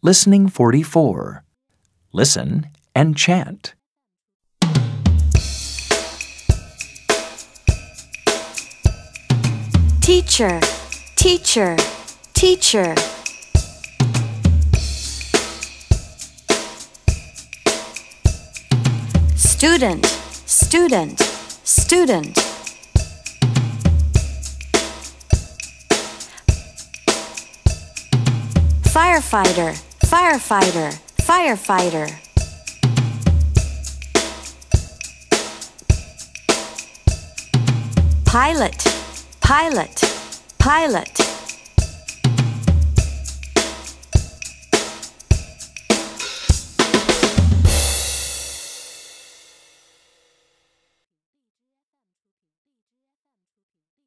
Listening 44. Listen and chant. Teacher, teacher, teacher. Student, student, student. Firefighter, firefighter, firefighter. Pilot, pilot, pilot.